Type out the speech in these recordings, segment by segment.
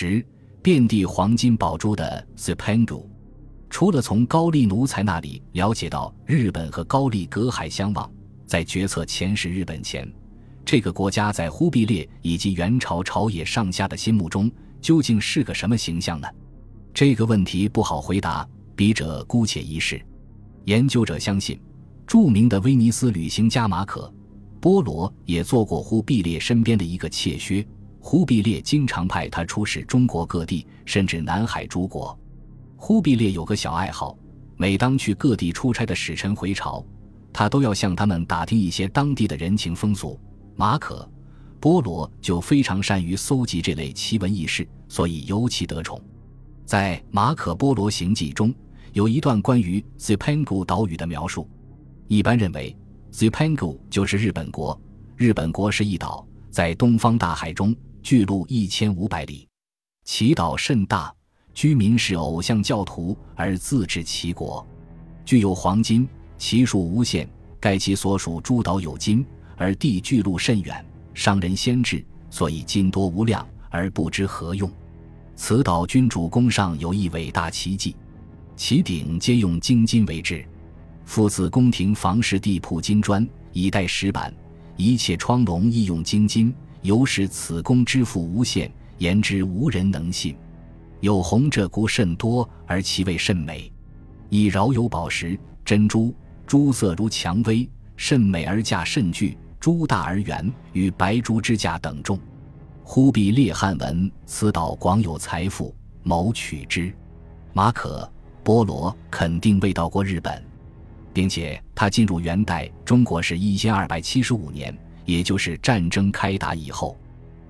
十，遍地黄金宝珠的 s i p a n g u 除了从高丽奴才那里了解到日本和高丽隔海相望，在决策前使日本前，这个国家在忽必烈以及元朝朝野上下的心目中究竟是个什么形象呢？这个问题不好回答，笔者姑且一试。研究者相信，著名的威尼斯旅行家马可·波罗也做过忽必烈身边的一个妾薛。忽必烈经常派他出使中国各地，甚至南海诸国。忽必烈有个小爱好，每当去各地出差的使臣回朝，他都要向他们打听一些当地的人情风俗。马可·波罗就非常善于搜集这类奇闻异事，所以尤其得宠。在《马可·波罗行记》中有一段关于 Zipangu 岛屿的描述。一般认为，Zipangu 就是日本国。日本国是一岛，在东方大海中。距路一千五百里，其岛甚大，居民是偶像教徒而自治其国，具有黄金，其数无限。盖其所属诸岛有金，而地距路甚远，商人先至，所以金多无量而不知何用。此岛君主宫上有一伟大奇迹，其顶皆用金金为制，父子宫廷房室地铺金砖以待石板，一切窗笼亦用金金。由使此功之富无限，言之无人能信。有红鹧鸪甚多，而其味甚美。亦饶有宝石、珍珠，珠色如蔷薇，甚美而价甚巨，珠大而圆，与白珠之价等重。忽必烈汉闻此岛广有财富，谋取之。马可·波罗肯定未到过日本，并且他进入元代中国是一千二百七十五年。也就是战争开打以后，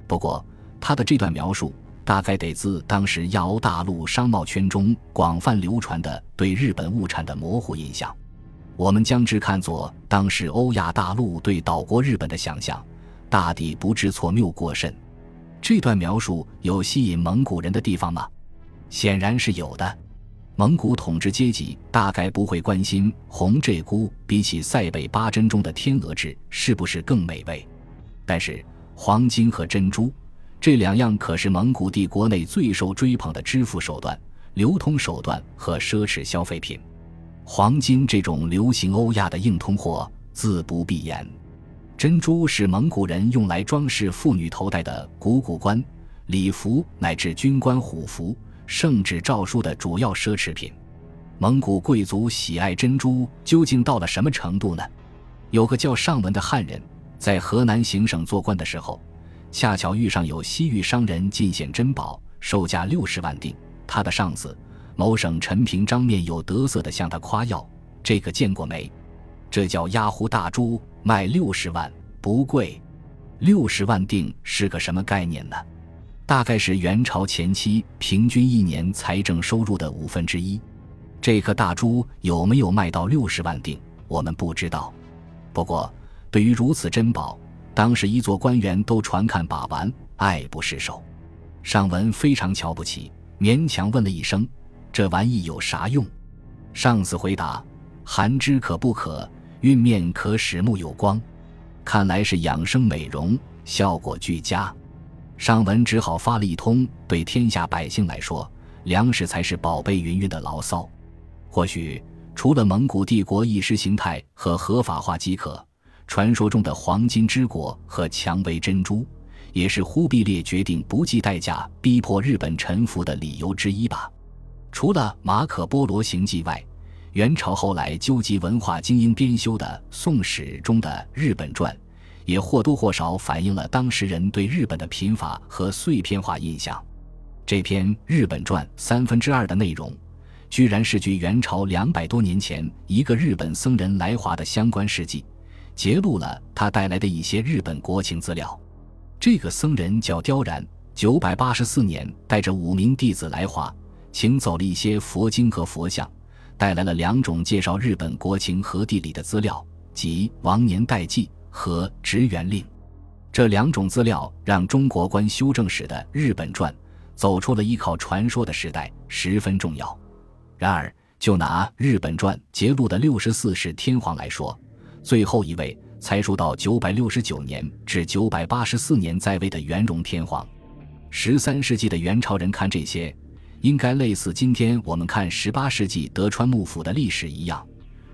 不过他的这段描述大概得自当时亚欧大陆商贸圈中广泛流传的对日本物产的模糊印象，我们将之看作当时欧亚大陆对岛国日本的想象，大抵不知错谬过甚。这段描述有吸引蒙古人的地方吗？显然是有的。蒙古统治阶级大概不会关心红鹧鸪比起塞北八珍中的天鹅雉是不是更美味，但是黄金和珍珠这两样可是蒙古帝国内最受追捧的支付手段、流通手段和奢侈消费品。黄金这种流行欧亚的硬通货自不必言，珍珠是蒙古人用来装饰妇女头戴的鼓鼓冠、礼服乃至军官虎服。圣旨诏书的主要奢侈品，蒙古贵族喜爱珍珠究竟到了什么程度呢？有个叫尚文的汉人，在河南行省做官的时候，恰巧遇上有西域商人进献珍宝，售价六十万锭。他的上司某省陈平章面有得色的向他夸耀：“这个见过没？这叫压壶大珠，卖六十万，不贵。六十万锭是个什么概念呢？”大概是元朝前期平均一年财政收入的五分之一。这颗大珠有没有卖到六十万锭，我们不知道。不过，对于如此珍宝，当时一座官员都传看把玩，爱不释手。上文非常瞧不起，勉强问了一声：“这玩意有啥用？”上司回答：“含之可不可？运面可使目有光，看来是养生美容，效果俱佳。”尚文只好发了一通对天下百姓来说，粮食才是宝贝云云的牢骚。或许除了蒙古帝国意识形态和合法化即可，传说中的黄金之国和蔷薇珍珠，也是忽必烈决定不计代价逼迫日本臣服的理由之一吧。除了《马可·波罗行记》外，元朝后来纠集文化精英编修的《宋史》中的《日本传》。也或多或少反映了当时人对日本的贫乏和碎片化印象。这篇《日本传》三分之二的内容，居然是据元朝两百多年前一个日本僧人来华的相关事迹，揭露了他带来的一些日本国情资料。这个僧人叫刁然，九百八十四年带着五名弟子来华，请走了一些佛经和佛像，带来了两种介绍日本国情和地理的资料，即王年代记。和职员令，这两种资料让中国官修正史的《日本传》走出了依靠传说的时代，十分重要。然而，就拿《日本传》揭露的六十四世天皇来说，最后一位才数到九百六十九年至九百八十四年在位的元荣天皇。十三世纪的元朝人看这些，应该类似今天我们看十八世纪德川幕府的历史一样，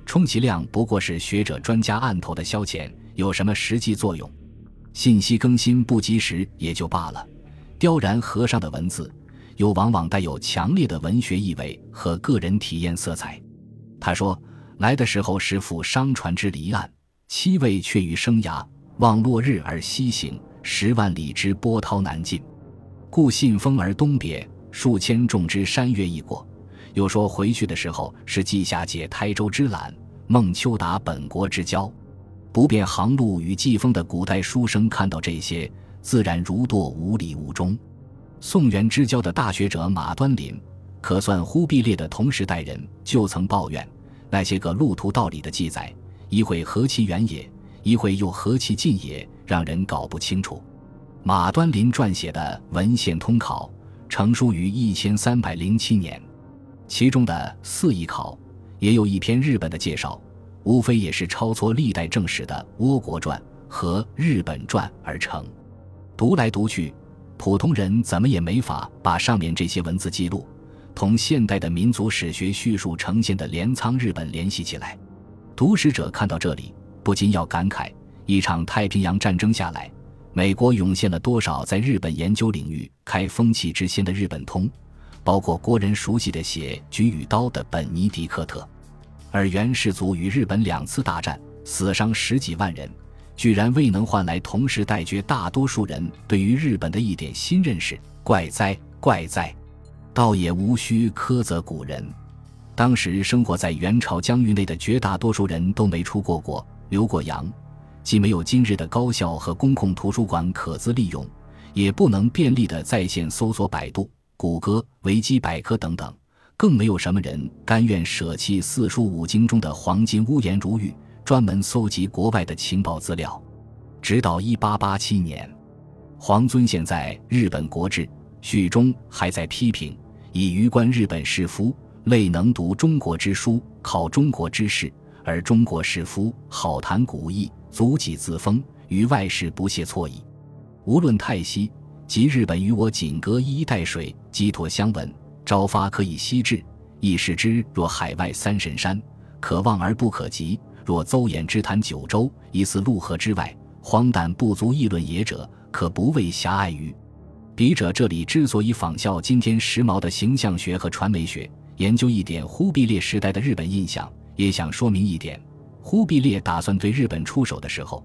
充其量不过是学者专家案头的消遣，有什么实际作用？信息更新不及时也就罢了。雕然和尚的文字，又往往带有强烈的文学意味和个人体验色彩。他说：“来的时候是赴商船之离岸，七位却于生涯，望落日而西行，十万里之波涛难尽。故信风而东别，数千众之山岳易过。”又说回去的时候是稷下解台州之览，孟秋达本国之交。不便航路与季风的古代书生看到这些，自然如堕无里无中。宋元之交的大学者马端林，可算忽必烈的同时代人，就曾抱怨那些个路途道理的记载，一会何其远也，一会又何其近也，让人搞不清楚。马端林撰写的《文献通考》成书于一千三百零七年，其中的《四义考》也有一篇日本的介绍。无非也是抄撮历代正史的《倭国传》和《日本传》而成，读来读去，普通人怎么也没法把上面这些文字记录同现代的民族史学叙述呈现的镰仓日本联系起来。读史者看到这里，不禁要感慨：一场太平洋战争下来，美国涌现了多少在日本研究领域开风气之先的日本通，包括国人熟悉的写《菊与刀》的本尼迪克特。而元世祖与日本两次大战，死伤十几万人，居然未能换来同时代绝大多数人对于日本的一点新认识，怪哉怪哉！倒也无需苛责古人。当时生活在元朝疆域内的绝大多数人都没出过国、留过洋，既没有今日的高校和公共图书馆可资利用，也不能便利的在线搜索百度、谷歌、维基百科等等。更没有什么人甘愿舍弃四书五经中的黄金屋檐如玉，专门搜集国外的情报资料。直到一八八七年，黄遵宪在《日本国志》序中还在批评：以愚观日本士夫，类能读中国之书，考中国之事，而中国士夫好谈古义，足己自封，于外事不屑错矣。无论泰西即日本与我仅隔一衣带水，寄托相闻。朝发可以西至，亦视之若海外三神山，可望而不可及；若邹衍之谈九州，疑似陆河之外，荒诞不足议论也者，可不谓狭隘于。笔者这里之所以仿效今天时髦的形象学和传媒学，研究一点忽必烈时代的日本印象，也想说明一点：忽必烈打算对日本出手的时候，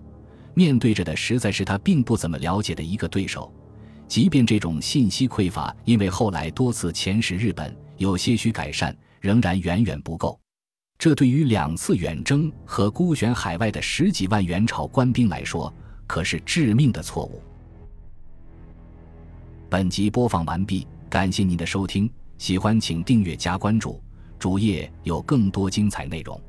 面对着的实在是他并不怎么了解的一个对手。即便这种信息匮乏，因为后来多次遣使日本有些许改善，仍然远远不够。这对于两次远征和孤悬海外的十几万元朝官兵来说，可是致命的错误。本集播放完毕，感谢您的收听，喜欢请订阅加关注，主页有更多精彩内容。